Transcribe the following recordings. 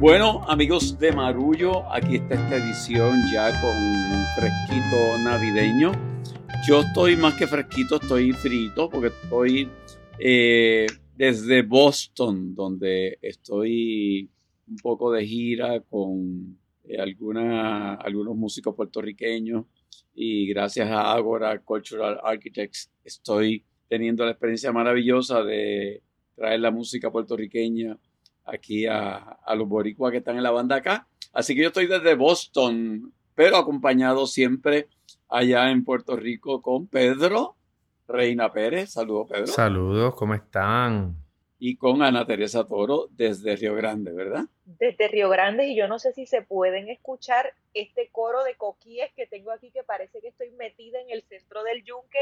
Bueno, amigos de Marullo, aquí está esta edición ya con un fresquito navideño. Yo estoy más que fresquito, estoy frito porque estoy eh, desde Boston, donde estoy un poco de gira con eh, algunos músicos puertorriqueños y gracias a Agora Cultural Architects estoy teniendo la experiencia maravillosa de traer la música puertorriqueña aquí a, los boricuas que están en la banda acá. Así que yo estoy desde Boston, pero acompañado siempre allá en Puerto Rico con Pedro Reina Pérez. Saludos, Pedro. Saludos, ¿cómo están? Y con Ana Teresa Toro desde Río Grande, ¿verdad? Desde Río Grande, y yo no sé si se pueden escuchar este coro de coquíes que tengo aquí, que parece que estoy metida en el centro del yunque,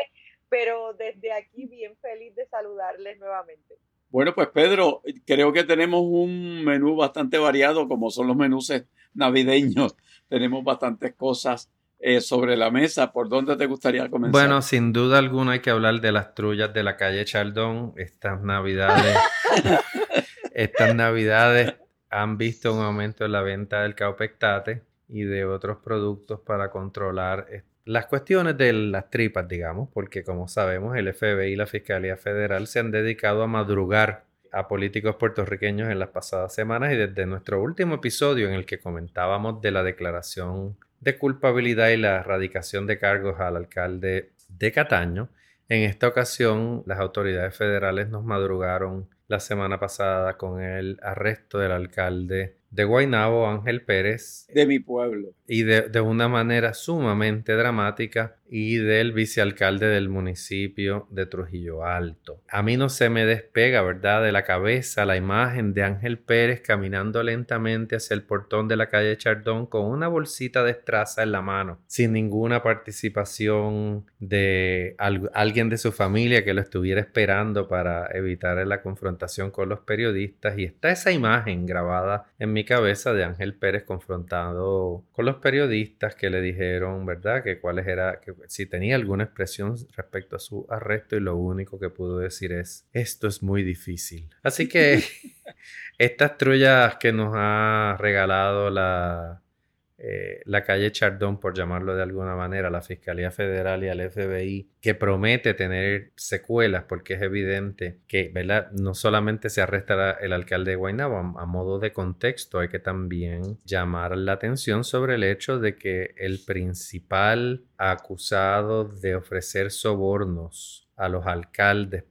pero desde aquí bien feliz de saludarles nuevamente. Bueno, pues Pedro, creo que tenemos un menú bastante variado, como son los menús navideños. Tenemos bastantes cosas eh, sobre la mesa. ¿Por dónde te gustaría comenzar? Bueno, sin duda alguna hay que hablar de las trullas de la calle Chaldón. Estas navidades, estas navidades han visto un aumento en la venta del caupectate y de otros productos para controlar las cuestiones de las tripas, digamos, porque como sabemos, el FBI y la Fiscalía Federal se han dedicado a madrugar a políticos puertorriqueños en las pasadas semanas y desde nuestro último episodio en el que comentábamos de la declaración de culpabilidad y la erradicación de cargos al alcalde de Cataño, en esta ocasión las autoridades federales nos madrugaron la semana pasada con el arresto del alcalde de Guaynabo, Ángel Pérez. De mi pueblo. Y de, de una manera sumamente dramática y del vicealcalde del municipio de Trujillo Alto. A mí no se me despega, ¿verdad?, de la cabeza la imagen de Ángel Pérez caminando lentamente hacia el portón de la calle Chardón con una bolsita de estraza en la mano, sin ninguna participación de alguien de su familia que lo estuviera esperando para evitar la confrontación con los periodistas. Y está esa imagen grabada en mi cabeza de Ángel Pérez confrontado con los periodistas que le dijeron, ¿verdad?, que cuáles era, si tenía alguna expresión respecto a su arresto y lo único que pudo decir es, esto es muy difícil. Así que estas trullas que nos ha regalado la, eh, la calle Chardón, por llamarlo de alguna manera, la Fiscalía Federal y al FBI, que promete tener secuelas, porque es evidente que no solamente se arrestará el alcalde de Guaynabo, a, modo de contexto, hay que también llamar la atención sobre el hecho de que el principal acusado de ofrecer sobornos a los alcaldes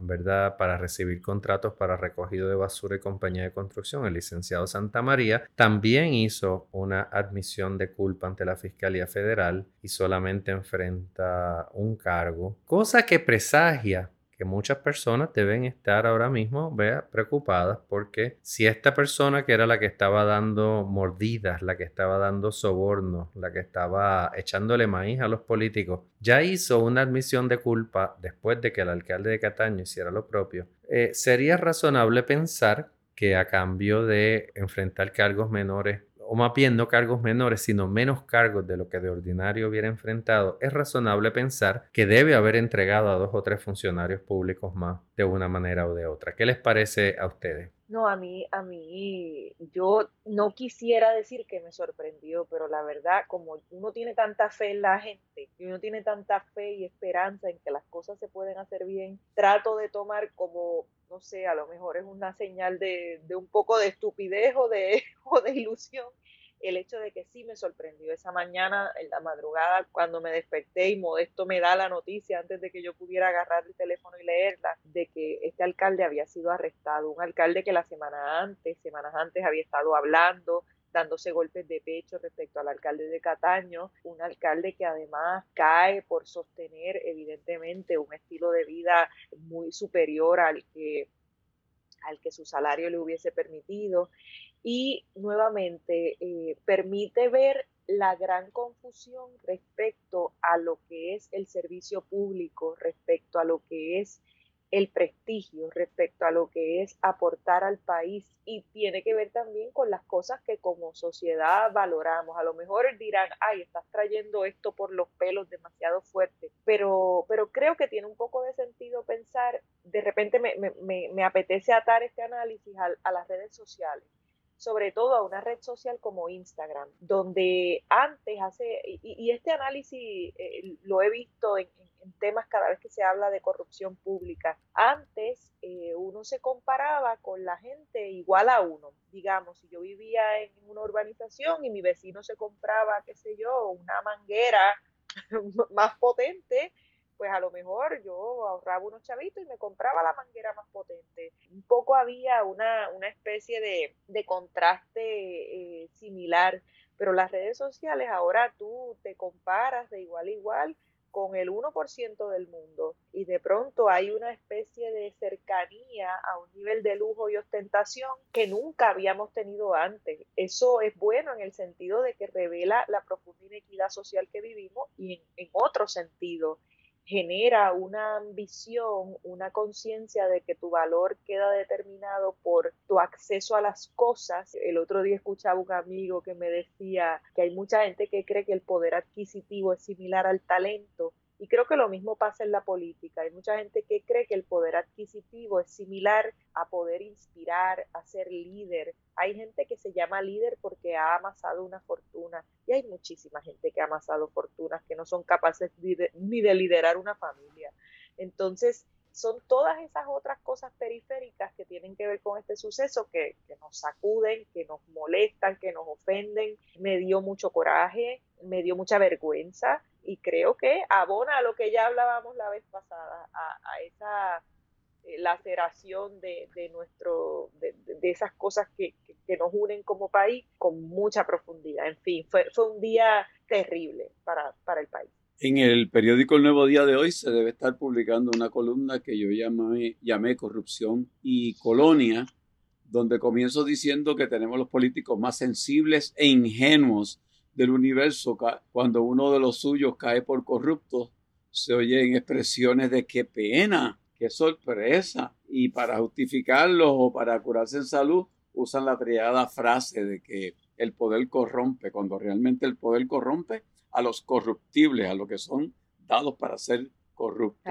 ¿verdad? Para recibir contratos para recogido de basura y compañía de construcción, el licenciado Santa María también hizo una admisión de culpa ante la Fiscalía Federal y solamente enfrenta un cargo, cosa que presagia que muchas personas deben estar ahora mismo vea, preocupadas porque si esta persona que era la que estaba dando mordidas, la que estaba dando sobornos, la que estaba echándole maíz a los políticos, ya hizo una admisión de culpa después de que el alcalde de Cataño hiciera lo propio, eh, sería razonable pensar que a cambio de enfrentar cargos menores o más bien no cargos menores, sino menos cargos de lo que de ordinario hubiera enfrentado, es razonable pensar que debe haber entregado a dos o tres funcionarios públicos más de una manera o de otra. ¿Qué les parece a ustedes? No, a mí, a mí, yo no quisiera decir que me sorprendió, pero la verdad, como uno tiene tanta fe en la gente y uno tiene tanta fe y esperanza en que las cosas se pueden hacer bien, trato de tomar como no sé, a lo mejor es una señal de, un poco de estupidez o de, o de ilusión el hecho de que sí me sorprendió esa mañana, en la madrugada, cuando me desperté y Modesto me da la noticia antes de que yo pudiera agarrar el teléfono y leerla, de que este alcalde había sido arrestado, un alcalde que la semana antes, semanas antes había estado hablando, dándose golpes de pecho respecto al alcalde de Cataño, un alcalde que además cae por sostener evidentemente un estilo de vida muy superior al que al que su salario le hubiese permitido y nuevamente eh, permite ver la gran confusión respecto a lo que es el servicio público, respecto a lo que es el prestigio respecto a lo que es aportar al país y tiene que ver también con las cosas que como sociedad valoramos. A lo mejor dirán, ay, estás trayendo esto por los pelos demasiado fuerte, pero, pero creo que tiene un poco de sentido pensar, de repente me, me, me apetece atar este análisis a, a las redes sociales sobre todo a una red social como Instagram, donde antes hace, y, este análisis eh, lo he visto en, temas cada vez que se habla de corrupción pública, antes eh, uno se comparaba con la gente igual a uno, digamos, si yo vivía en una urbanización y mi vecino se compraba, qué sé yo, una manguera más potente, pues a lo mejor yo ahorraba unos chavitos y me compraba la manguera más potente. Un poco había una, una especie de, de contraste eh, similar, pero las redes sociales ahora tú te comparas de igual a igual con el 1% del mundo y de pronto hay una especie de cercanía a un nivel de lujo y ostentación que nunca habíamos tenido antes. Eso es bueno en el sentido de que revela la profunda inequidad social que vivimos y en, en otro sentido genera una ambición, una conciencia de que tu valor queda determinado por tu acceso a las cosas. El otro día escuchaba un amigo que me decía que hay mucha gente que cree que el poder adquisitivo es similar al talento y creo que lo mismo pasa en la política. Hay mucha gente que cree que el poder adquisitivo es similar a poder inspirar, a ser líder. Hay gente que se llama líder porque ha amasado una fortuna y hay muchísima gente que ha amasado fortunas que no son capaces ni de liderar una familia. Entonces, son todas esas otras cosas periféricas que tienen que ver con este suceso que, que, nos sacuden, que nos molestan, que nos ofenden. Me dio mucho coraje, me dio mucha vergüenza y creo que abona a lo que ya hablábamos la vez pasada, a, esa eh, laceración de, de nuestro, de, esas cosas que, que, nos unen como país con mucha profundidad. En fin, fue, fue un día terrible para, para el país. En el periódico El Nuevo Día de hoy se debe estar publicando una columna que yo llamé, llamé Corrupción y Colonia, donde comienzo diciendo que tenemos los políticos más sensibles e ingenuos del universo, cuando uno de los suyos cae por corrupto, se oyen expresiones de qué pena, qué sorpresa. Y para justificarlo o para curarse en salud, usan la triada frase de que el poder corrompe, cuando realmente el poder corrompe a los corruptibles, a los que son dados para ser corruptos.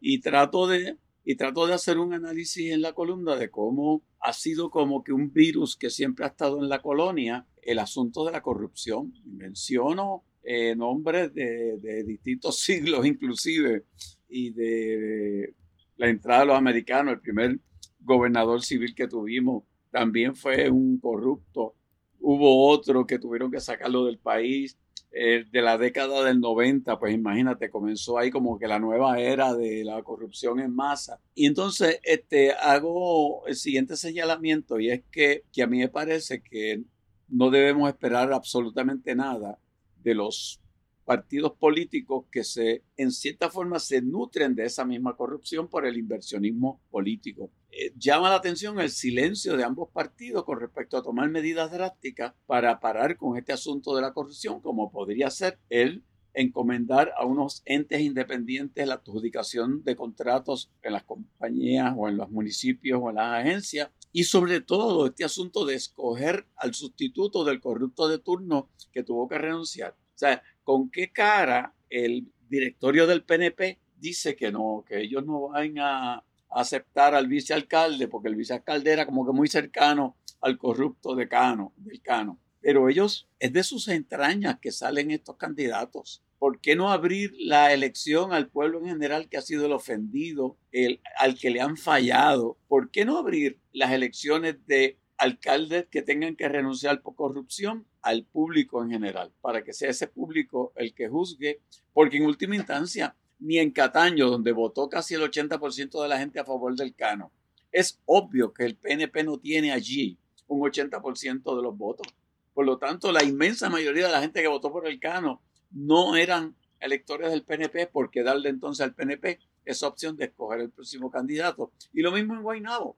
Y trato de y trato de hacer un análisis en la columna de cómo ha sido como que un virus que siempre ha estado en la colonia, el asunto de la corrupción. Menciono eh, nombres de, distintos siglos inclusive y de la entrada de los americanos, el primer gobernador civil que tuvimos también fue un corrupto. Hubo otro que tuvieron que sacarlo del país eh, de la década del 90, pues imagínate, comenzó ahí como que la nueva era de la corrupción en masa. Y entonces este, hago el siguiente señalamiento y es que, que a mí me parece que no debemos esperar absolutamente nada de los partidos políticos que se, en cierta forma, se nutren de esa misma corrupción por el inversionismo político. Eh, llama la atención el silencio de ambos partidos con respecto a tomar medidas drásticas para parar con este asunto de la corrupción, como podría ser el encomendar a unos entes independientes la adjudicación de contratos en las compañías o en los municipios o en las agencias y sobre todo este asunto de escoger al sustituto del corrupto de turno que tuvo que renunciar. O sea, ¿con qué cara el directorio del PNP dice que no, que ellos no van a aceptar al vicealcalde, porque el vicealcalde era como que muy cercano al corrupto de Cano, del Cano. Pero ellos, es de sus entrañas que salen estos candidatos. ¿Por qué no abrir la elección al pueblo en general que ha sido el ofendido, el, al que le han fallado? ¿Por qué no abrir las elecciones de alcaldes que tengan que renunciar por corrupción al público en general, para que sea ese público el que juzgue, porque en última instancia, ni en Cataño, donde votó casi el 80% de la gente a favor del Cano, es obvio que el PNP no tiene allí un 80% de los votos. Por lo tanto, la inmensa mayoría de la gente que votó por el Cano no eran electores del PNP porque darle entonces al PNP esa opción de escoger el próximo candidato. Y lo mismo en Guaynabo.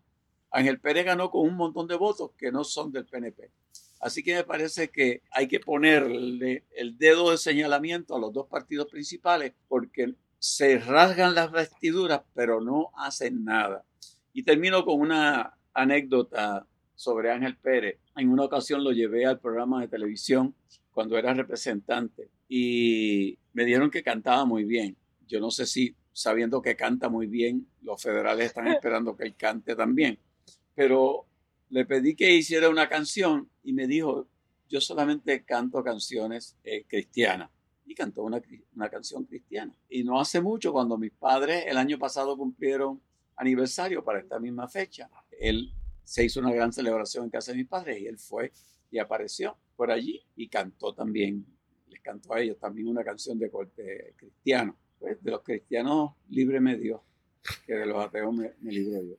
Ángel Pérez ganó con un montón de votos que no son del PNP. Así que me parece que hay que ponerle el dedo de señalamiento a los dos partidos principales porque se rasgan las vestiduras pero no hacen nada. Y termino con una anécdota sobre Ángel Pérez. En una ocasión lo llevé al programa de televisión cuando era representante y me dieron que cantaba muy bien. Yo no sé si sabiendo que canta muy bien, los federales están esperando que él cante también pero le pedí que hiciera una canción y me dijo, yo solamente canto canciones eh, cristianas. Y cantó una, una canción cristiana. Y no hace mucho, cuando mis padres el año pasado cumplieron aniversario para esta misma fecha, él se hizo una gran celebración en casa de mis padres y él fue y apareció por allí y cantó también, les cantó a ellos también una canción de corte cristiano. Pues de los cristianos líbreme Dios, que de los ateos me, me libre Dios.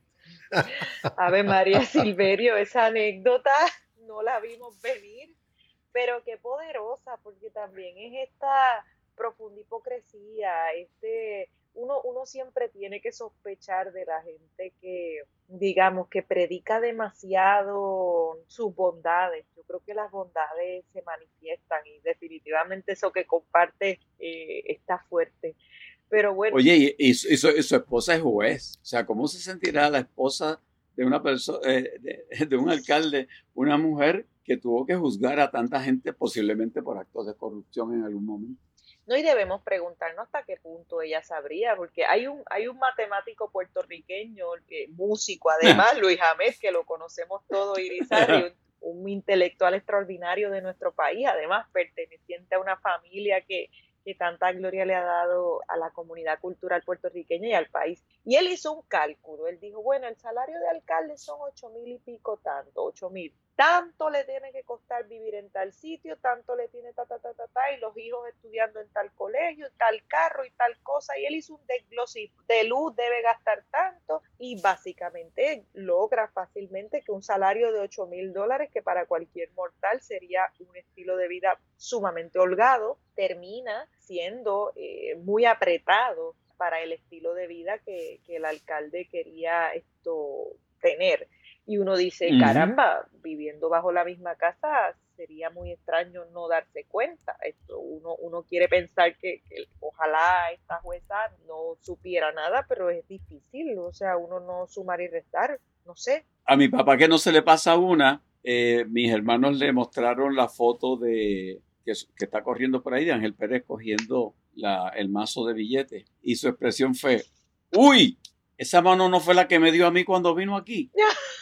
Ave María Silverio, esa anécdota no la vimos venir, pero qué poderosa, porque también es esta profunda hipocresía, este, uno, uno siempre tiene que sospechar de la gente que, digamos, que predica demasiado sus bondades. Yo creo que las bondades se manifiestan y definitivamente eso que comparte eh, está fuerte. Pero bueno. Oye, y, su, esposa es juez. O sea, ¿cómo se sentirá la esposa de una persona, eh, de, un alcalde, una mujer que tuvo que juzgar a tanta gente posiblemente por actos de corrupción en algún momento? No, y debemos preguntarnos hasta qué punto ella sabría, porque hay un, hay un matemático puertorriqueño, que, músico además, Luis James, que lo conocemos todos, Irizarry, un, un intelectual extraordinario de nuestro país, además perteneciente a una familia que, que tanta gloria le ha dado a la comunidad cultural puertorriqueña y al país. Y él hizo un cálculo, él dijo, bueno, el salario de alcalde son ocho mil y pico tanto, ocho mil tanto le tiene que costar vivir en tal sitio, tanto le tiene ta, ta, ta, ta, ta, y los hijos estudiando en tal colegio, tal carro y tal cosa, y él hizo un desglose, de luz debe gastar tanto, y básicamente logra fácilmente que un salario de 8 mil dólares, que para cualquier mortal sería un estilo de vida sumamente holgado, termina siendo eh, muy apretado para el estilo de vida que, que el alcalde quería esto tener. Y uno dice, caramba, viviendo bajo la misma casa sería muy extraño no darse cuenta. Esto uno, uno quiere pensar que, ojalá esta jueza no supiera nada, pero es difícil, o sea, uno no sumar y restar, no sé. A mi papá que no se le pasa una, eh, mis hermanos le mostraron la foto de que, que, está corriendo por ahí de Ángel Pérez cogiendo la, el mazo de billetes y su expresión fue, uy, esa mano no fue la que me dio a mí cuando vino aquí.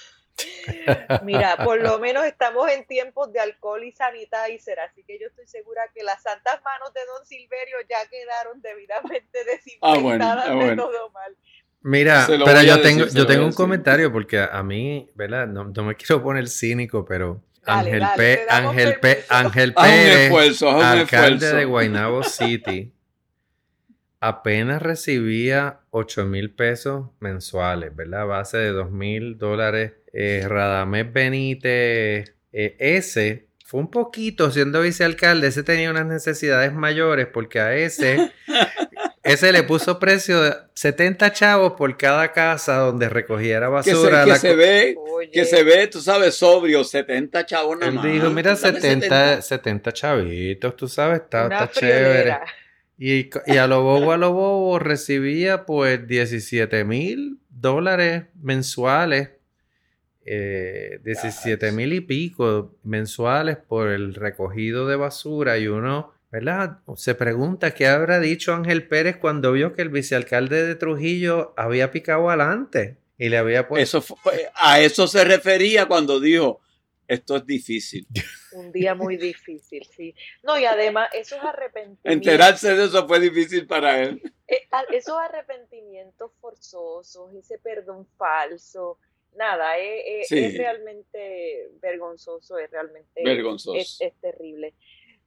Mira, por lo menos estamos en tiempos de alcohol y sanitizer, así que yo estoy segura que las santas manos de Don Silverio ya quedaron debidamente desinfectadas ah, ah, de todo mal. Mira, pero yo tengo, yo tengo un comentario porque a, mí, ¿verdad? No, me quiero poner cínico, pero Ángel, P, Ángel, P, Ángel Pérez, alcalde de Guaynabo City, apenas recibía 8 mil pesos mensuales, ¿verdad? A base de 2 mil dólares eh, Radamés Benítez, eh, ese fue un poquito siendo vicealcalde, ese tenía unas necesidades mayores porque a ese, ese le puso precio de 70 chavos por cada casa donde recogiera basura. Que se, ve, que se ve, tú sabes, sobrio, 70 chavos nada Él dijo, mira, 70, 70, chavitos, tú sabes, está, chévere. Y, y, a lo bobo, a lo bobo recibía pues 17 mil dólares mensuales eh, 17 mil y pico mensuales por el recogido de basura y uno, ¿verdad? Se pregunta qué habrá dicho Ángel Pérez cuando vio que el vicealcalde de Trujillo había picado adelante y le había puesto... Eso a eso se refería cuando dijo, esto es difícil. Un día muy difícil, sí. No, y además esos arrepentimientos... Enterarse de eso fue difícil para él. Eh, esos arrepentimientos forzosos, ese perdón falso, nada, eh, eh, es, realmente vergonzoso, es realmente Es, terrible.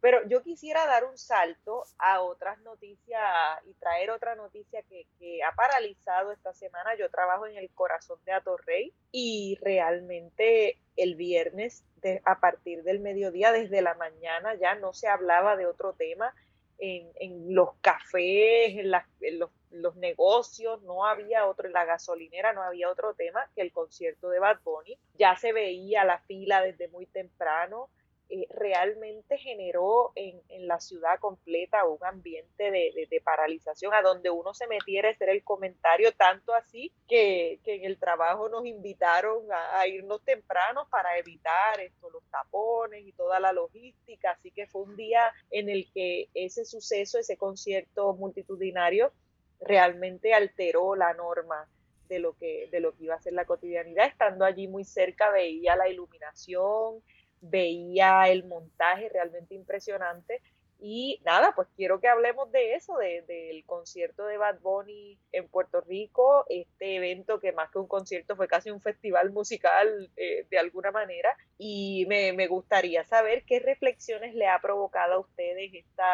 Pero yo quisiera dar un salto a otras noticias y traer otra noticia que, ha paralizado esta semana. Yo trabajo en el corazón de Atorrey y realmente el viernes a partir del mediodía, desde la mañana, ya no se hablaba de otro tema en, los cafés, en, los, negocios, no había otro, en la gasolinera no había otro tema que el concierto de Bad Bunny. Ya se veía la fila desde muy temprano, eh, realmente generó en, la ciudad completa un ambiente de, paralización a donde uno se metiera a hacer el comentario, tanto así que, en el trabajo nos invitaron a, irnos temprano para evitar esto, los tapones y toda la logística, así que fue un día en el que ese suceso, ese concierto multitudinario, realmente alteró la norma de lo que, de lo que iba a ser la cotidianidad. Estando allí muy cerca veía la iluminación, veía el montaje realmente impresionante y nada, pues quiero que hablemos de eso, del concierto de Bad Bunny en Puerto Rico, este evento que más que un concierto fue casi un festival musical eh, de alguna manera. Y me, me, gustaría saber qué reflexiones le ha provocado a ustedes esta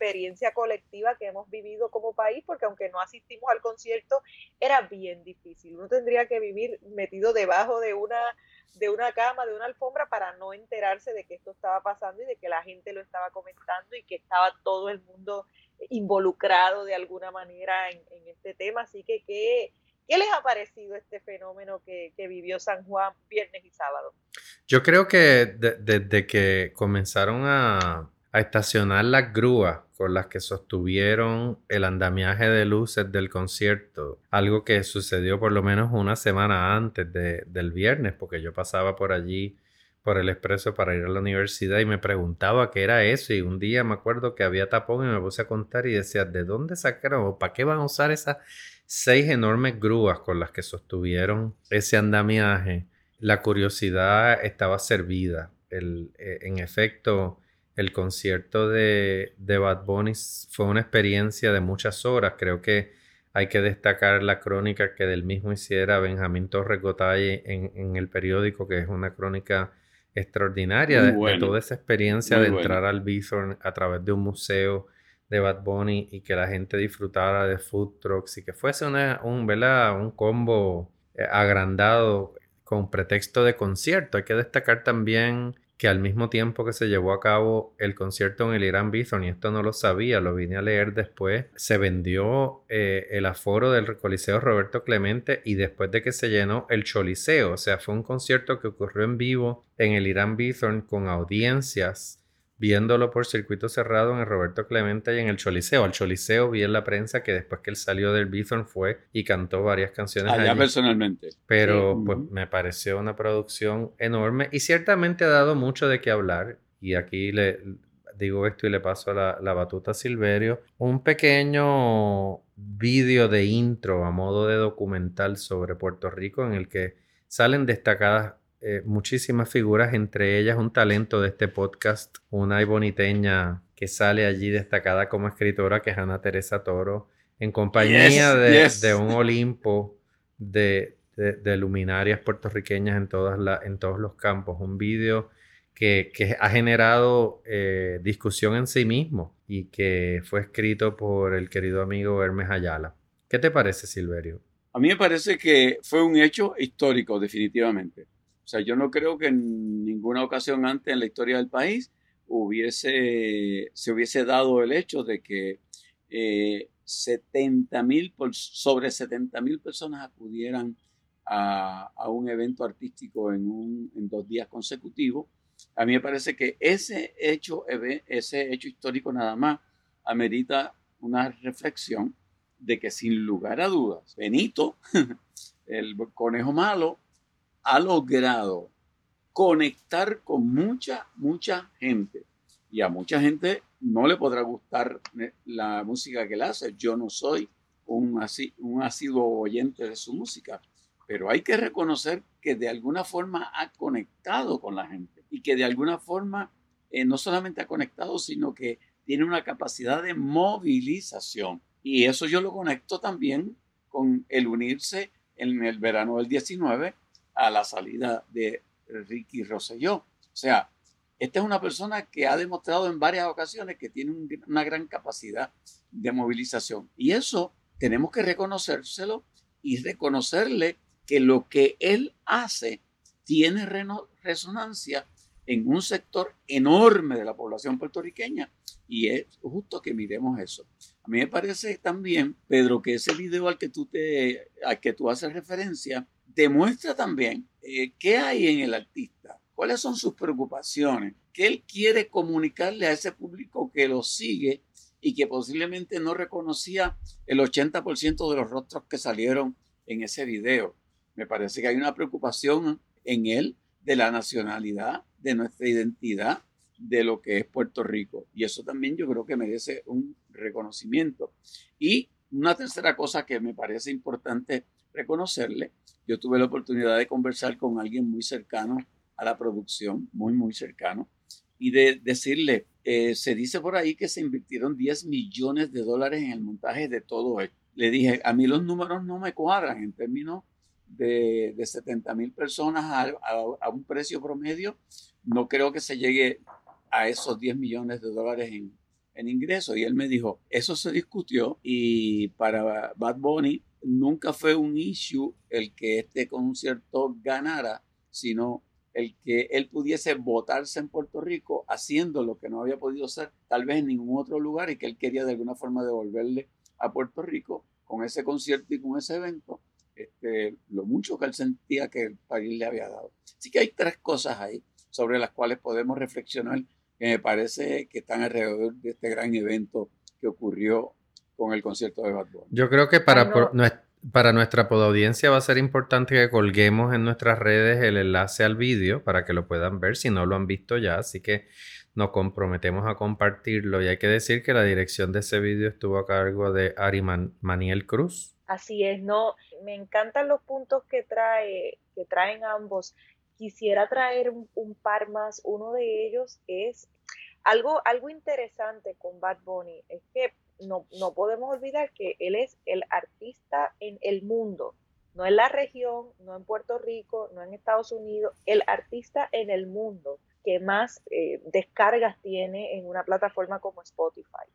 experiencia colectiva que hemos vivido como país, porque aunque no asistimos al concierto, era bien difícil. Uno tendría que vivir metido debajo de una de una cama, de una alfombra, para no enterarse de que esto estaba pasando y de que la gente lo estaba comentando y que estaba todo el mundo involucrado de alguna manera en, este tema. Así que, ¿qué, ¿qué, les ha parecido este fenómeno que, vivió San Juan viernes y sábado? Yo creo que desde que comenzaron a, a estacionar las grúas con las que sostuvieron el andamiaje de luces del concierto, algo que sucedió por lo menos una semana antes del viernes, porque yo pasaba por allí por el expreso para ir a la universidad y me preguntaba qué era eso y un día me acuerdo que había tapón y me puse a contar y decía, ¿de dónde sacaron o para qué van a usar esas seis enormes grúas con las que sostuvieron ese andamiaje? La curiosidad estaba servida. El, eh, en efecto, el concierto de, de Bad Bunny fue una experiencia de muchas horas. Creo que hay que destacar la crónica que del mismo hiciera Benjamín Torres Gotay en, el periódico, que es una crónica extraordinaria de, toda esa experiencia de entrar al Bithorn a través de un museo de Bad Bunny y que la gente disfrutara de food trucks y que fuese una, un, un combo eh, agrandado con pretexto de concierto. Hay que destacar también que al mismo tiempo que se llevó a cabo el concierto en el Irán Bithorn, y esto no lo sabía, lo vine a leer después, se vendió eh, el aforo del Coliseo Roberto Clemente y después de que se llenó el Choliseo, o sea, fue un concierto que ocurrió en vivo en el Irán Bithorn con audiencias viéndolo por circuito cerrado en el Roberto Clemente y en el Choliseo. Al Choliseo vi en la prensa que después que él salió del Bithorn fue y cantó varias canciones allá personalmente. Pero pues me pareció una producción enorme y ciertamente ha dado mucho de qué hablar. Y aquí le digo esto y le paso la, la batuta a Silverio. Un pequeño vídeo de intro a modo de documental sobre Puerto Rico en el que salen destacadas eh, muchísimas figuras, entre ellas un talento de este podcast, una boniteña que sale allí destacada como escritora, que es Ana Teresa Toro, en compañía de, un Olimpo de, luminarias puertorriqueñas en, todas en todos los campos. Un vídeo que, ha generado eh, discusión en sí mismo y que fue escrito por el querido amigo Hermes Ayala. ¿Qué te parece, Silverio? A mí me parece que fue un hecho histórico, definitivamente. Sea, yo no creo que en ninguna ocasión antes en la historia del país hubiese, se hubiese dado el hecho de que eh, 70 mil, sobre 70 mil personas acudieran a, un evento artístico en, un, en dos días consecutivos. A mí me parece que ese hecho, ese hecho histórico nada más amerita una reflexión de que sin lugar a dudas, Benito, el conejo malo, ha logrado conectar con mucha, mucha gente. Y a mucha gente no le podrá gustar eh, la música que él hace. Yo no soy un, así, un asiduo oyente de su música, pero hay que reconocer que de alguna forma ha conectado con la gente y que de alguna forma eh, no solamente ha conectado, sino que tiene una capacidad de movilización. Y eso yo lo conecto también con el unirse en el verano del 19 a la salida de Ricky Rosselló. O sea, esta es una persona que ha demostrado en varias ocasiones que tiene una gran capacidad de movilización. Y eso tenemos que reconocérselo y reconocerle que lo que él hace tiene resonancia en un sector enorme de la población puertorriqueña. Y es justo que miremos eso. A mí me parece también, Pedro, que ese video al que tú, te, al que tú haces referencia demuestra también eh, qué hay en el artista, cuáles son sus preocupaciones, qué él quiere comunicarle a ese público que lo sigue y que posiblemente no reconocía el 80% de los rostros que salieron en ese video. Me parece que hay una preocupación en él de la nacionalidad, de nuestra identidad, de lo que es Puerto Rico. Y eso también yo creo que merece un reconocimiento. Y una tercera cosa que me parece importante reconocerle, yo tuve la oportunidad de conversar con alguien muy cercano a la producción, muy, muy cercano, y de decirle, eh, se dice por ahí que se invirtieron 10 millones de dólares en el montaje de todo esto. Le dije, a mí los números no me cuadran en términos de, de 70 mil personas a, a, un precio promedio. No creo que se llegue a esos 10 millones de dólares en, en ingresos. Y él me dijo, eso se discutió y para Bad Bunny nunca fue un issue el que este concierto ganara, sino el que él pudiese votarse en Puerto Rico haciendo lo que no había podido hacer tal vez en ningún otro lugar y que él quería de alguna forma devolverle a Puerto Rico con ese concierto y con ese evento este, lo mucho que él sentía que el país le había dado. Así que hay tres cosas ahí sobre las cuales podemos reflexionar que me parece que están alrededor de este gran evento que ocurrió con el concierto de Bad Bunny. Yo creo que para, para nuestra audiencia va a ser importante que colguemos en nuestras redes el enlace al vídeo para que lo puedan ver si no lo han visto ya, así que nos comprometemos a compartirlo y hay que decir que la dirección de ese vídeo estuvo a cargo de Ari Maniel Cruz. Así es, no, me encantan los puntos que trae, que traen ambos. Quisiera traer un, par más. Uno de ellos es algo, algo interesante con Bad Bunny, es que no, no podemos olvidar que él es el artista en el mundo, no en la región, no en Puerto Rico, no en Estados Unidos, el artista en el mundo que más eh, descargas tiene en una plataforma como Spotify.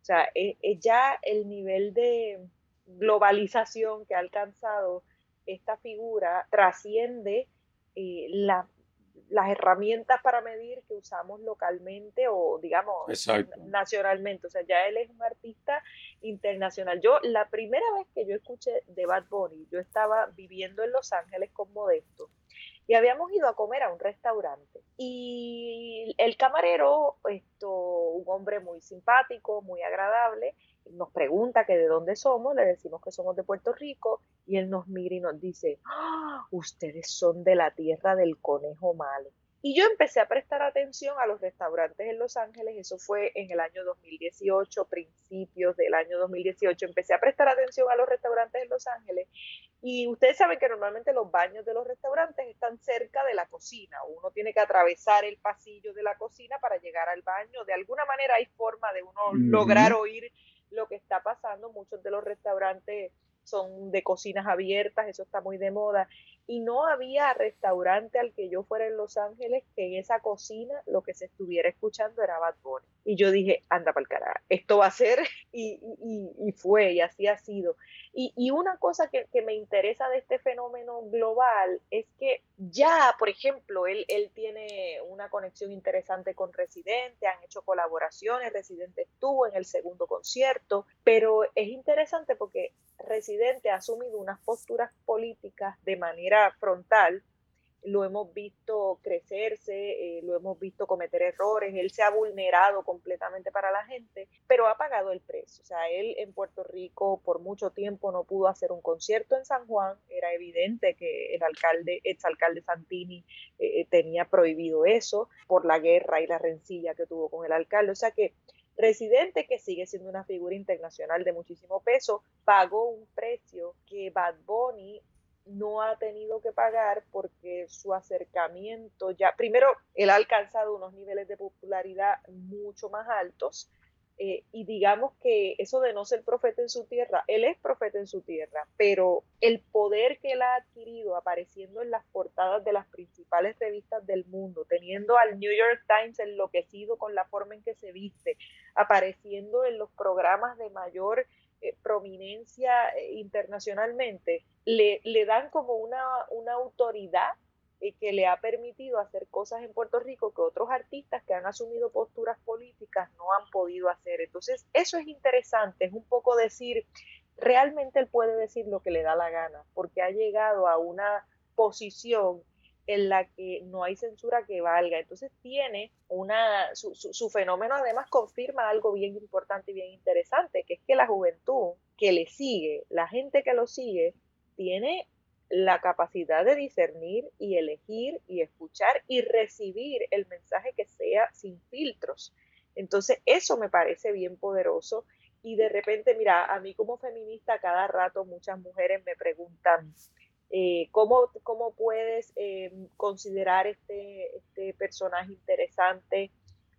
O sea, es, ya el nivel de, globalización que ha alcanzado esta figura trasciende eh, las herramientas para medir que usamos localmente o digamos nacionalmente. O sea, ya él es un artista internacional. Yo la primera vez que yo escuché de Bad Bunny, yo estaba viviendo en Los Ángeles con Modesto y habíamos ido a comer a un restaurante y el camarero, esto, un hombre muy simpático, muy agradable, nos pregunta que de dónde somos, le decimos que somos de Puerto Rico y él nos mira y nos dice, ¡Ah! ustedes son de la tierra del conejo malo. Y yo empecé a prestar atención a los restaurantes en Los Ángeles, eso fue en el año 2018, principios del año 2018, empecé a prestar atención a los restaurantes en Los Ángeles y ustedes saben que normalmente los baños de los restaurantes están cerca de la cocina, uno tiene que atravesar el pasillo de la cocina para llegar al baño, de alguna manera hay forma de uno lograr oír lo que está pasando. Muchos de los restaurantes son de cocinas abiertas, eso está muy de moda. Y no había restaurante al que yo fuera en Los Ángeles que en esa cocina lo que se estuviera escuchando era Bad Bunny. Y yo dije, anda para el carajo, esto va a ser, y, y, y, fue, y así ha sido. Y, y una cosa que, que, me interesa de este fenómeno global es que ya, por ejemplo, él, él tiene una conexión interesante con Residente, han hecho colaboraciones, Residente estuvo en el segundo concierto, pero es interesante porque Residente ha asumido unas posturas políticas de manera frontal lo hemos visto crecerse, eh, lo hemos visto cometer errores, él se ha vulnerado completamente para la gente, pero ha pagado el precio. O sea, él en Puerto Rico por mucho tiempo no pudo hacer un concierto en San Juan, era evidente que el alcalde, exalcalde Santini eh, eh, tenía prohibido eso por la guerra y la rencilla que tuvo con el alcalde. O sea que Residente, que sigue siendo una figura internacional de muchísimo peso, pagó un precio que Bad Bunny no ha tenido que pagar porque su acercamiento ya, primero, él ha alcanzado unos niveles de popularidad mucho más altos eh, y digamos que eso de no ser profeta en su tierra, él es profeta en su tierra, pero el poder que él ha adquirido apareciendo en las portadas de las principales revistas del mundo, teniendo al New York Times enloquecido con la forma en que se viste, apareciendo en los programas de mayor eh, prominencia eh, internacionalmente, le, le, dan como una, una autoridad eh, que le ha permitido hacer cosas en Puerto Rico que otros artistas que han asumido posturas políticas no han podido hacer. Entonces, eso es interesante, es un poco decir, realmente él puede decir lo que le da la gana, porque ha llegado a una posición en la que no hay censura que valga. Entonces tiene una, su, su, fenómeno además confirma algo bien importante y bien interesante, que es que la juventud que le sigue, la gente que lo sigue, tiene la capacidad de discernir y elegir y escuchar y recibir el mensaje que sea sin filtros. Entonces eso me parece bien poderoso y de repente, mira, a mí como feminista cada rato muchas mujeres me preguntan, eh, ¿cómo, ¿cómo, puedes eh, considerar este, este personaje interesante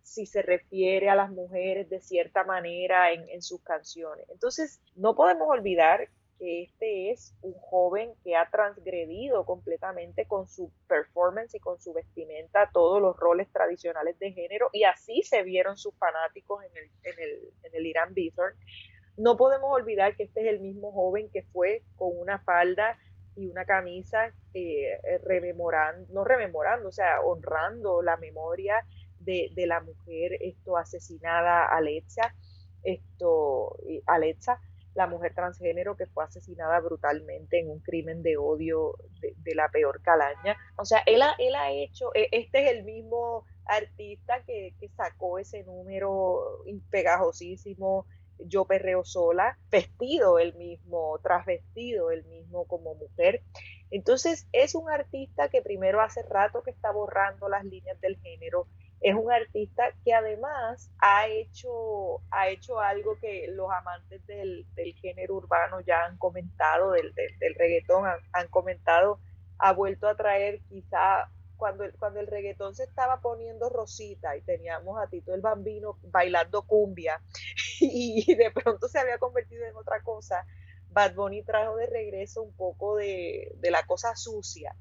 si se refiere a las mujeres de cierta manera en, en sus canciones? Entonces, no podemos olvidar que este es un joven que ha transgredido completamente con su performance y con su vestimenta todos los roles tradicionales de género y así se vieron sus fanáticos en el, en el, en el Irán Bithorn. No podemos olvidar que este es el mismo joven que fue con una falda y una camisa eh, rememorando, no rememorando, o sea, honrando la memoria de, de la mujer esto asesinada Alexa, esto Alexa, la mujer transgénero que fue asesinada brutalmente en un crimen de odio de, la peor calaña. O sea, él ha, él ha hecho, e, este es el mismo artista que, que sacó ese número pegajosísimo, Yo Perreo Sola, vestido el mismo, trasvestido el mismo como mujer. Entonces es un artista que primero hace rato que está borrando las líneas del género es un artista que además ha hecho, ha hecho algo que los amantes del, género urbano ya han comentado, del, del, reggaetón, han, comentado, ha vuelto a traer quizá cuando el, cuando el reggaetón se estaba poniendo rosita y teníamos a Tito el Bambino bailando cumbia y, de pronto se había convertido en otra cosa, Bad Bunny trajo de regreso un poco de, de la cosa sucia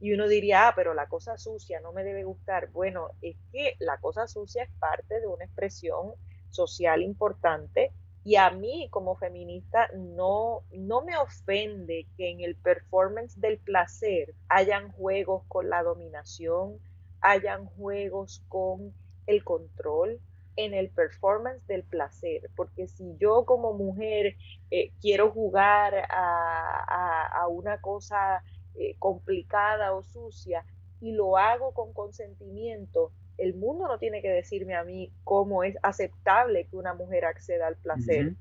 y uno diría, ah, pero la cosa sucia no me debe gustar. Bueno, es que la cosa sucia es parte de una expresión social importante y a mí como feminista no, no me ofende que en el performance del placer hayan juegos con la dominación, hayan juegos con el control en el performance del placer, porque si yo como mujer eh, quiero jugar a, a una cosa eh, complicada o sucia y lo hago con consentimiento, el mundo no tiene que decirme a mí cómo es aceptable que una mujer acceda al placer.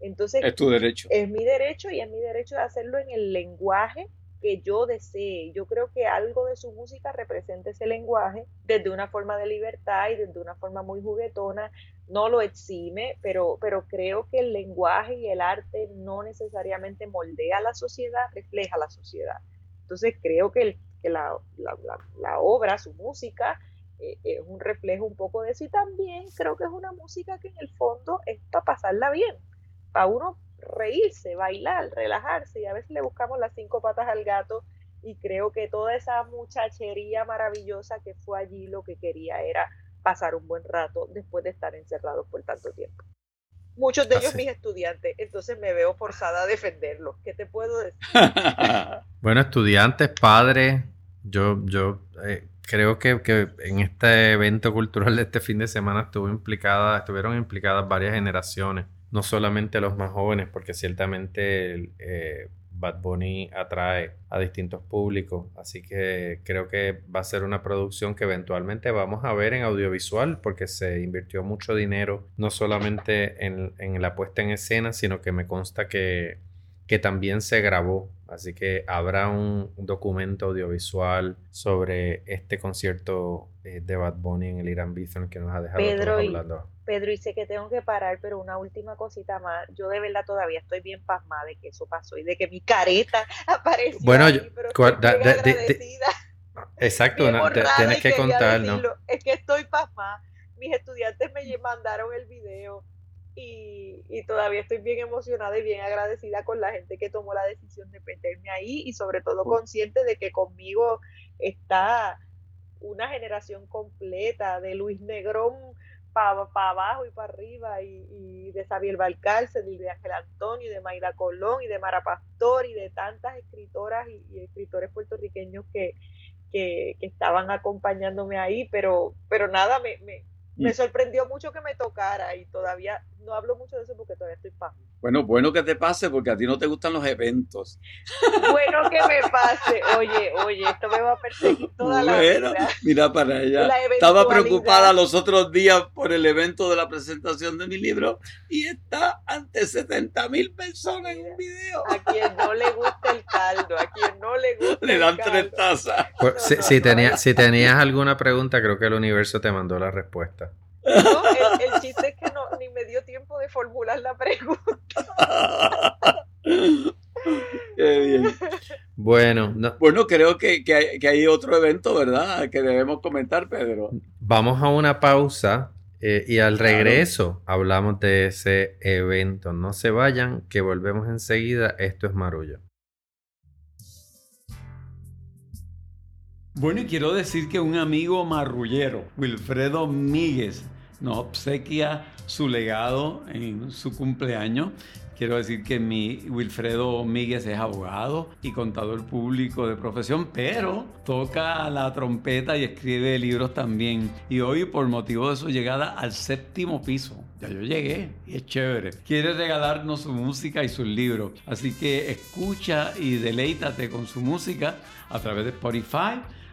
Entonces, es tu derecho. Es mi derecho y es mi derecho de hacerlo en el lenguaje que yo desee. Yo creo que algo de su música representa ese lenguaje desde una forma de libertad y desde una forma muy juguetona. No lo exime, pero, pero creo que el lenguaje y el arte no necesariamente moldea la sociedad, refleja la sociedad. Entonces creo que, la, obra, su música, eh, es un reflejo un poco de eso y también creo que es una música que en el fondo es para pasarla bien, para uno reírse, bailar, relajarse y a veces le buscamos las cinco patas al gato y creo que toda esa muchachería maravillosa que fue allí lo que quería era pasar un buen rato después de estar encerrado por tanto tiempo muchos de ellos mis estudiantes, entonces me veo forzada a defenderlos. ¿Qué te puedo decir? bueno, estudiantes, padres, yo, yo eh, creo que, que, en este evento cultural de este fin de semana estuvo implicada, estuvieron implicadas varias generaciones, no solamente los más jóvenes, porque ciertamente eh, Bad Bunny atrae a distintos públicos, así que creo que va a ser una producción que eventualmente vamos a ver en audiovisual porque se invirtió mucho dinero no solamente en, en la puesta en escena, sino que me consta que, que también se grabó, así que habrá un documento audiovisual sobre este concierto eh, de Bad Bunny en el Irán Bithorn que nos ha dejado Pedro hablando. Pedro, y sé que tengo que parar, pero una última cosita más. Yo de verdad todavía estoy bien pasmada de que eso pasó y de que mi careta apareció. Bueno, ahí, pero exacto, tienes que contar, ¿no? Es que estoy pasmada. Mis estudiantes me mandaron el video y, y, todavía estoy bien emocionada y bien agradecida con la gente que tomó la decisión de meterme ahí y sobre todo consciente de que conmigo está una generación completa de Luis Negrón para abajo y para arriba, y, de Xavier Balcárcel, y de Ángel Antonio, y de Maida Colón, y de Mara Pastor, y de tantas escritoras y, escritores puertorriqueños que, que, estaban acompañándome ahí, pero, pero nada, me, me, me sorprendió mucho que me tocara y todavía no hablo mucho de eso porque todavía estoy pa. Bueno, bueno que te pase porque a ti no te gustan los eventos. Bueno que me pase. Oye, oye, esto me va a perseguir toda la vida. Mira para allá. Estaba preocupada los otros días por el evento de la presentación de mi libro y está ante 70 mil personas en un video. A quien no le gusta el caldo, a quien no le gusta Le dan tres tazas. Pues, si, si tenías alguna pregunta, creo que el universo te mandó la respuesta. No, el, chiste es que no, ni me dio tiempo de reformular la pregunta. Qué bien. Bueno, bueno creo que, hay, otro evento, ¿verdad? Que debemos comentar, Pedro. Vamos a una pausa eh, y al regreso hablamos de ese evento. No se vayan, que volvemos enseguida. Esto es Marullo. Bueno, y quiero decir que un amigo marrullero, Wilfredo Míguez, nos obsequia su legado en su cumpleaños. Quiero decir que mi Wilfredo Míguez es abogado y contador público de profesión, pero toca la trompeta y escribe libros también. Y hoy, por motivo de su llegada al séptimo piso, ya yo llegué y es chévere. Quiere regalarnos su música y sus libros. Así que escucha y deleítate con su música a través de Spotify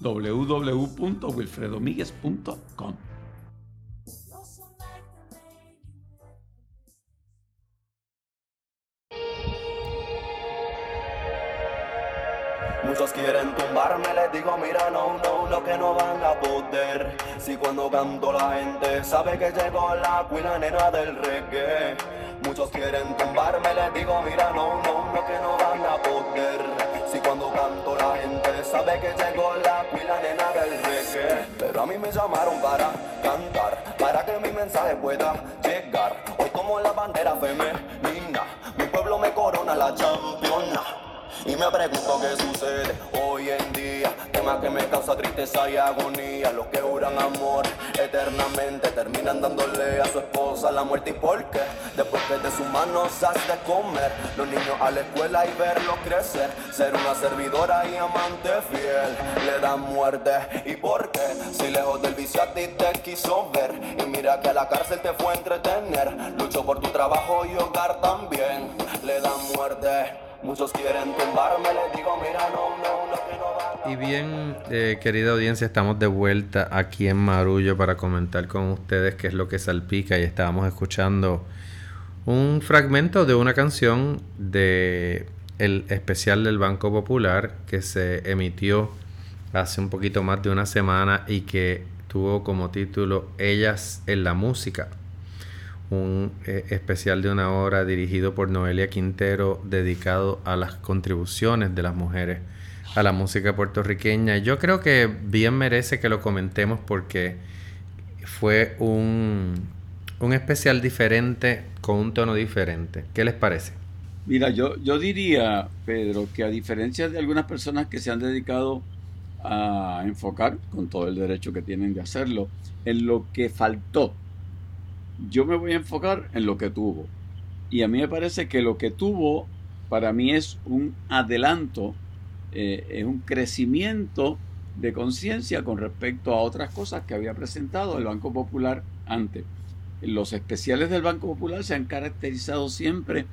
www.wilfredomiguez.com. Muchos quieren tumbarme, les digo, mira, no, no, lo que no van a poder. Si cuando canto la gente sabe que llegó la cuina nena del reggae. Muchos quieren tumbarme, les digo, mira, no, no, lo que no van a poder. Si cuando canto la gente sabe que llegó la cuina nena del reggae. Pero a mí me llamaron para cantar, para que mi mensaje pueda llegar. Hoy como la bandera femenina, mi pueblo me corona la championa. Y me pregunto qué sucede hoy en día. Tema que me causa tristeza y agonía. Los que juran amor eternamente terminan dándole a su esposa la muerte. ¿Y por qué? Después que de sus manos has de comer. Los niños a la escuela y verlos crecer. Ser una servidora y amante fiel. Le dan muerte. ¿Y por qué? Si lejos del vicio a ti te quiso ver. Y mira que a la cárcel te fue entretener. Lucho por tu trabajo y hogar también. Le dan muerte. Muchos quieren tumbarme, les digo, mira, no, no, no, que no va. Y bien, eh, querida audiencia, estamos de vuelta aquí en Marullo para comentar con ustedes qué es lo que salpica y estábamos escuchando un fragmento de una canción de el especial del Banco Popular que se emitió hace un poquito más de una semana y que tuvo como título Ellas en la música un eh, especial de una hora dirigido por Noelia Quintero dedicado a las contribuciones de las mujeres a la música puertorriqueña. Yo creo que bien merece que lo comentemos porque fue un, un especial diferente con un tono diferente. ¿Qué les parece? Mira, yo, yo diría, Pedro, que a diferencia de algunas personas que se han dedicado a enfocar, con todo el derecho que tienen de hacerlo, en lo que faltó yo me voy a enfocar en lo que tuvo. Y a mí me parece que lo que tuvo para mí es un adelanto, eh, es un crecimiento de conciencia con respecto a otras cosas que había presentado el Banco Popular antes. Los especiales del Banco Popular se han caracterizado siempre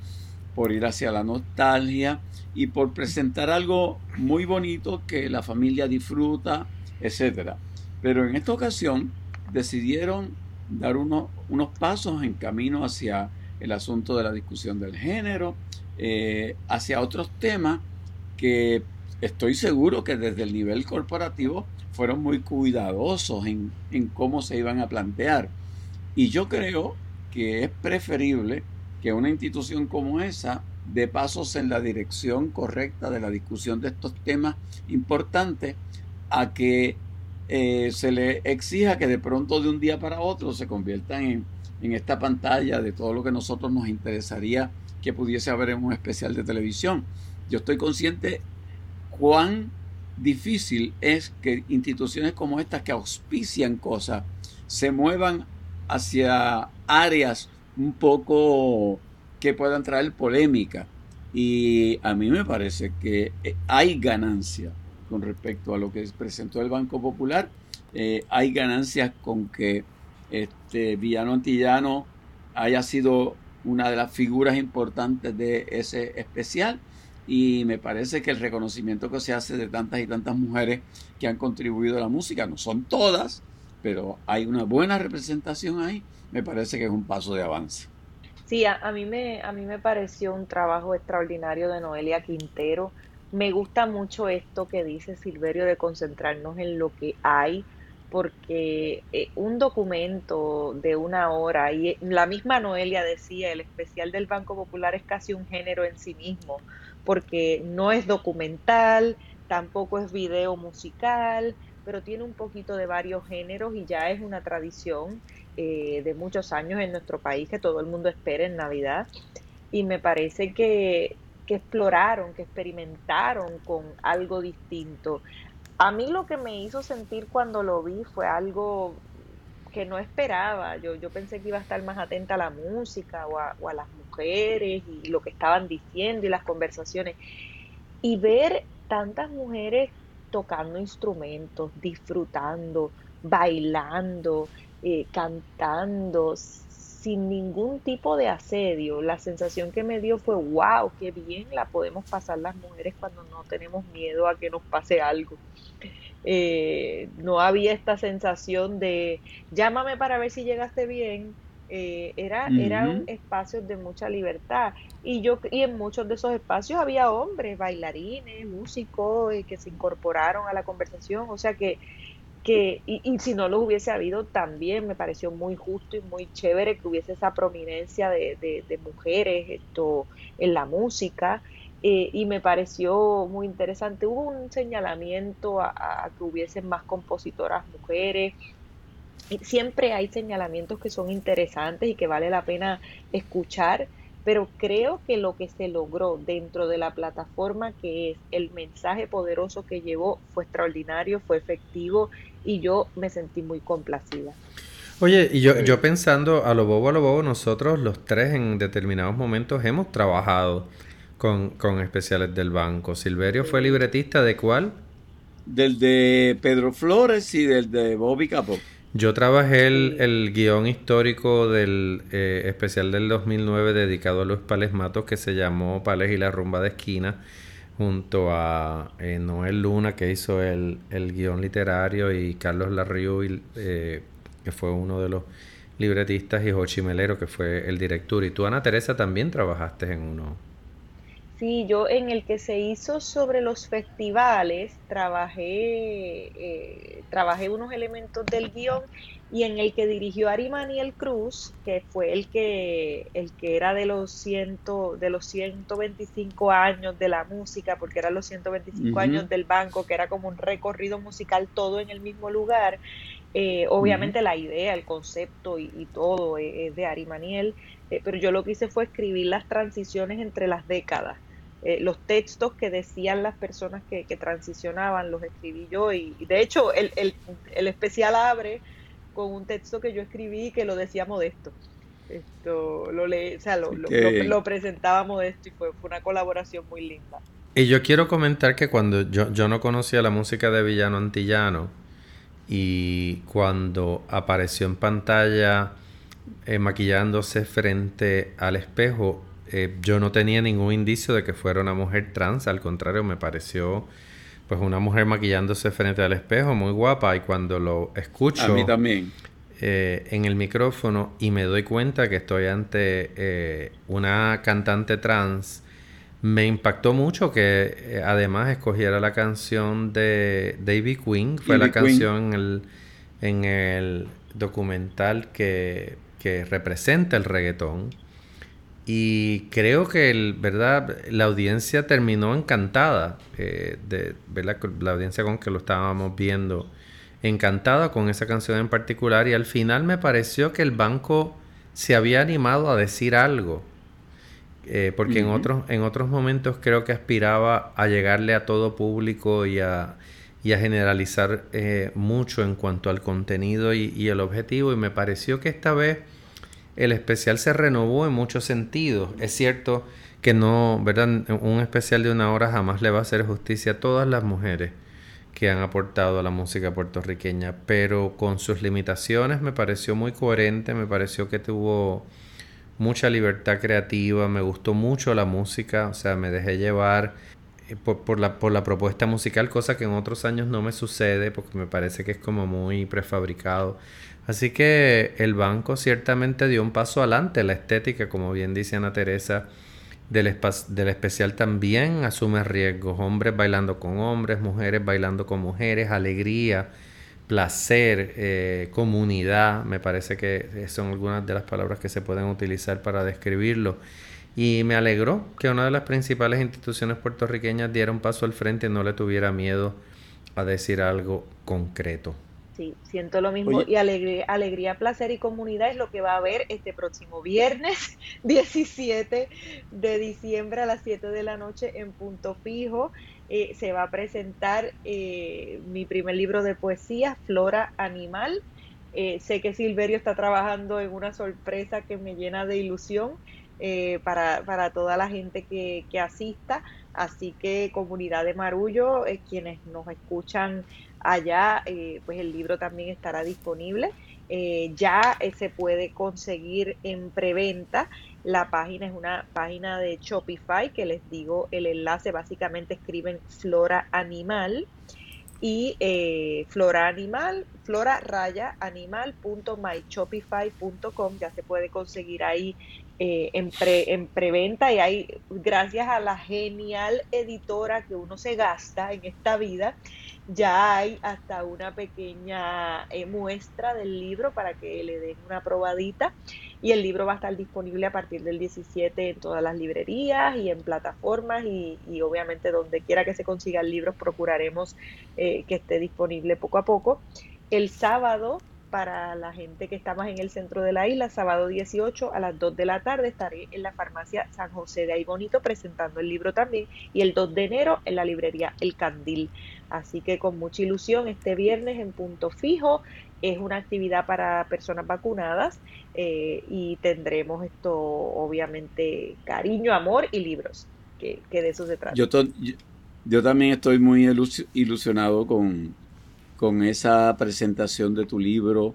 por ir hacia la nostalgia y por presentar algo muy bonito que la familia disfruta, etc. Pero en esta ocasión decidieron dar unos pasos en camino hacia el asunto de la discusión del género, eh, hacia otros temas que estoy seguro que desde el nivel corporativo fueron muy cuidadosos en, en cómo se iban a plantear. Y yo creo que es preferible que una institución como esa dé pasos en la dirección correcta de la discusión de estos temas importantes a que eh, se le exija que de pronto de un día para otro se conviertan en, esta pantalla de todo lo que nosotros nos interesaría que pudiese haber en un especial de televisión. yo estoy consciente cuán difícil es que instituciones como estas que auspician cosas se muevan hacia áreas un poco que puedan traer polémica. Y a mí me parece que eh, hay ganancia con respecto a lo que presentó el Banco Popular. Eh, hay ganancias con que este Villano Antillano haya sido una de las figuras importantes de ese especial y me parece que el reconocimiento que se hace de tantas y tantas mujeres que han contribuido a la música, no son todas, pero hay una buena representación ahí, me parece que es un paso de avance. Sí, a, mí, me, a mí me pareció un trabajo extraordinario de Noelia Quintero. Me gusta mucho esto que dice Silverio de concentrarnos en lo que hay, porque eh, un documento de una hora, y la misma Noelia decía, el especial del Banco Popular es casi un género en sí mismo, porque no es documental, tampoco es video musical, pero tiene un poquito de varios géneros y ya es una tradición eh, de muchos años en nuestro país que todo el mundo espera en Navidad. Y me parece que, que exploraron, que experimentaron con algo distinto. A mí lo que me hizo sentir cuando lo vi fue algo que no esperaba. Yo, yo pensé que iba a estar más atenta a la música o a, las mujeres y lo que estaban diciendo y las conversaciones. Y ver tantas mujeres tocando instrumentos, disfrutando, bailando, eh, cantando, sin ningún tipo de asedio. La sensación que me dio fue, wow, qué bien la podemos pasar las mujeres cuando no tenemos miedo a que nos pase algo. Eh, no había esta sensación de llámame para ver si llegaste bien. Eh, era, eran espacios de mucha libertad y yo y en muchos de esos espacios había hombres bailarines músicos eh, que se incorporaron a la conversación o sea que que y, y, si no los hubiese habido también me pareció muy justo y muy chévere que hubiese esa prominencia de, mujeres esto en la música eh, y me pareció muy interesante. Hubo un señalamiento a que hubiesen más compositoras mujeres siempre hay señalamientos que son interesantes y que vale la pena escuchar, pero creo que lo que se logró dentro de la plataforma, que es el mensaje poderoso que llevó, fue extraordinario, fue efectivo y yo me sentí muy complacida. Oye, y yo, yo pensando a lo bobo, a lo bobo, nosotros los tres en determinados momentos hemos trabajado con, con especiales del banco. Silverio fue libretista de cuál? Del de Pedro Flores y del de Bobby Capó. Yo trabajé el, guion histórico del eh, especial del 2009 dedicado a los Pales Matos que se llamó Pales y la Rumba de Esquina junto a eh, Noel Luna que hizo el, el, guion literario y Carlos Larriu eh, que fue uno de los libretistas y Jochi Melero que fue el director y tú Ana Teresa también trabajaste en uno. Sí, yo en el que se hizo sobre los festivales trabajé, eh, trabajé unos elementos del guion y en el que dirigió Ari Maniel Cruz, que fue el que, el que era de los, ciento, de los 125 años de la música, porque eran los 125 años del banco, que era como un recorrido musical todo en el mismo lugar. Eh, obviamente la idea, el concepto y, todo es de Ari Maniel, eh, pero yo lo que hice fue escribir las transiciones entre las décadas. Eh, los textos que decían las personas que, transicionaban, los escribí yo y, de hecho el, especial abre con un texto que yo escribí que lo decía Modesto. Esto lo, le, o sea, lo, presentaba Modesto y fue, una colaboración muy linda. Y yo quiero comentar que cuando yo, yo no conocía la música de Villano Antillano y cuando apareció en pantalla eh, maquillándose frente al espejo, eh, yo no tenía ningún indicio de que fuera una mujer trans, al contrario, me pareció pues una mujer maquillándose frente al espejo, muy guapa, y cuando lo escucho A mí también. Eh, en el micrófono y me doy cuenta que estoy ante eh, una cantante trans, me impactó mucho que además escogiera la canción de David Quinn, fue la canción en el, en el documental que, que representa el reggaetón. Y creo que, el, ¿verdad? La audiencia terminó encantada, eh, de ¿verdad? La audiencia con que lo estábamos viendo, encantada con esa canción en particular. Y al final me pareció que el banco se había animado a decir algo. Eh, porque en, otros, en otros momentos creo que aspiraba a llegarle a todo público y a, y a generalizar eh, mucho en cuanto al contenido y, y, el objetivo y me pareció que esta vez el especial se renovó en muchos sentidos. Es cierto que no, ¿verdad? Un especial de una hora jamás le va a hacer justicia a todas las mujeres que han aportado a la música puertorriqueña, pero con sus limitaciones me pareció muy coherente, me pareció que tuvo mucha libertad creativa, me gustó mucho la música, o sea, me dejé llevar eh, por, la, por la propuesta musical, cosa que en otros años no me sucede porque me parece que es como muy prefabricado. Así que el banco ciertamente dio un paso adelante, la estética, como bien dice Ana Teresa, del, del especial también asume riesgos, hombres bailando con hombres, mujeres bailando con mujeres, alegría, placer, eh, comunidad, me parece que son algunas de las palabras que se pueden utilizar para describirlo. Y me alegró que una de las principales instituciones puertorriqueñas diera un paso al frente y no le tuviera miedo a decir algo concreto. Sí, siento lo mismo. Y alegría, alegría, placer y comunidad es lo que va a haber este próximo viernes 17 de diciembre a las 7 de la noche en Punto Fijo. Eh, se va a presentar eh, mi primer libro de poesía, Flora Animal. Eh, sé que Silverio está trabajando en una sorpresa que me llena de ilusión para, para, toda la gente que, que, asista. Así que comunidad de Marullo, quienes nos escuchan allá, pues el libro también estará disponible. ya se puede conseguir en preventa la página es una página de Shopify que les digo el enlace, básicamente escriben Flora Animal y eh, Flora Animal, Flora raya animal.myshopify.com, ya se puede conseguir ahí eh, en, pre, en preventa y hay, gracias a la genial editora que uno se gasta en esta vida, ya hay hasta una pequeña eh, muestra del libro para que le den una probadita y el libro va a estar disponible a partir del 17 en todas las librerías y en plataformas y, obviamente donde quiera que se consiga el libro procuraremos eh, que esté disponible poco a poco. El sábado para la gente que está más en el centro de la isla, sábado 18 a las 2 de la tarde estaré en la farmacia San José de Aybonito presentando el libro también y el 2 de enero en la librería El Candil. Así que con mucha ilusión este viernes en punto fijo es una actividad para personas vacunadas eh, y tendremos esto obviamente cariño, amor y libros, que, de eso se trata. Yo, yo, también estoy muy ilusionado con, con esa presentación de tu libro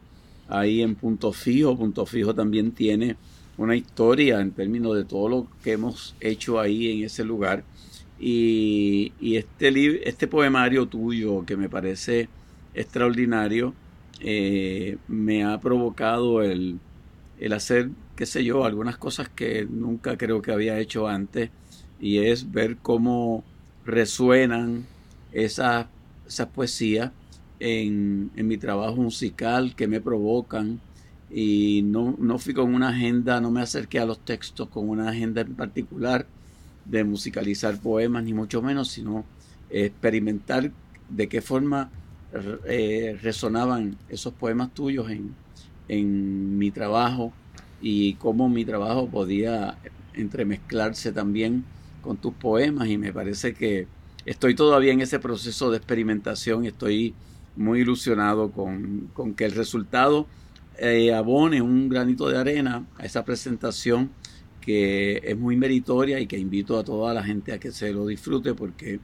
ahí en Punto Fijo. Punto Fijo también tiene una historia en términos de todo lo que hemos hecho ahí en ese lugar. Y, este, este poemario tuyo que me parece extraordinario, eh, me ha provocado el, el hacer, qué sé yo, algunas cosas que nunca creo que había hecho antes, y es ver cómo resuenan esas, esas poesías en, mi trabajo musical, que me provocan, y no, no fui con una agenda, no me acerqué a los textos con una agenda en particular de musicalizar poemas, ni mucho menos, sino experimentar de qué forma eh, resonaban esos poemas tuyos en, en mi trabajo y cómo mi trabajo podía entremezclarse también con tus poemas. Y me parece que estoy todavía en ese proceso de experimentación estoy muy ilusionado con, con que el resultado eh, abone un granito de arena a esa presentación que es muy meritoria y que invito a toda la gente a que se lo disfrute porque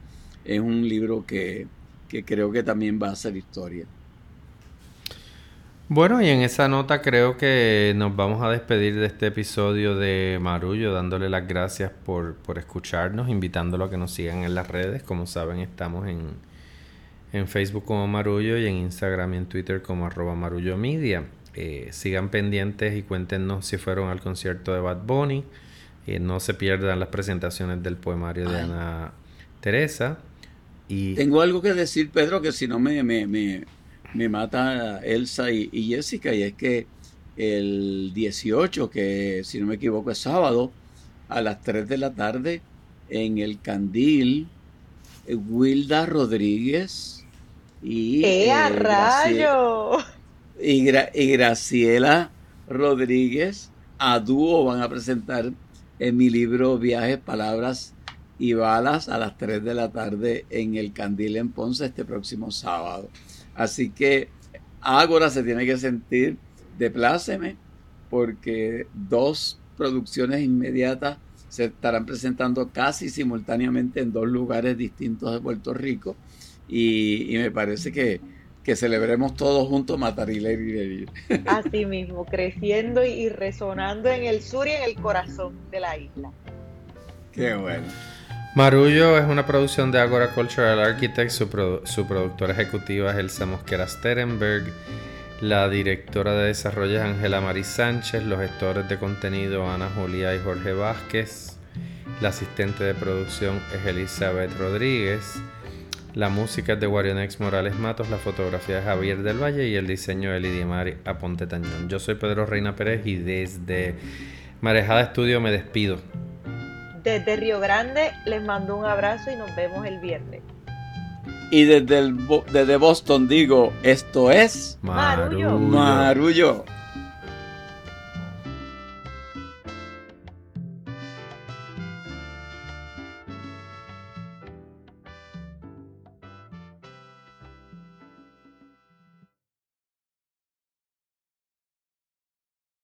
es un libro que que creo que también va a ser historia. Bueno, y en esa nota creo que nos vamos a despedir de este episodio de Marullo, dándole las gracias por, por escucharnos, invitándolo a que nos sigan en las redes. Como saben, estamos en, en Facebook como Marullo y en Instagram y en Twitter como arroba Marullo Media. Eh, sigan pendientes y cuéntenos si fueron al concierto de Bad Bunny. Eh, no se pierdan las presentaciones del poemario de Ana Teresa. Tengo algo que decir, Pedro, que si no me, me, me, mata Elsa y, Jessica, y es que el 18, que si no me equivoco es sábado, a las 3 de la tarde, en el Candil, Wilda Rodríguez y, ¡Eh, rayo! y, Graciela Rodríguez a dúo van a presentar en mi libro Viajes, Palabras y Balas a las 3 de la tarde en el Candil en Ponce este próximo sábado. Así que Ágora se tiene que sentir de pláceme porque dos producciones inmediatas se estarán presentando casi simultáneamente en dos lugares distintos de Puerto Rico y, me parece que, que, celebremos todos juntos Matar y Vivir. Así mismo, creciendo y resonando en el sur y en el corazón de la isla. Qué bueno. Marullo es una producción de Agora Cultural Architects, su, su productora ejecutiva es Elsa Mosquera Sterenberg, la directora de desarrollo es Ángela Marí Sánchez, los gestores de contenido Ana Julia y Jorge Vázquez, la asistente de producción es Elizabeth Rodríguez, la música es de Guarionex Morales Matos, la fotografía es Javier del Valle y el diseño de Lidia Mari Aponte Tañón. Yo soy Pedro Reina Pérez y desde Marejada Estudio me despido. Desde Río Grande les mando un abrazo y nos vemos el viernes. Y desde, el, desde Boston digo, esto es Marullo. Marullo.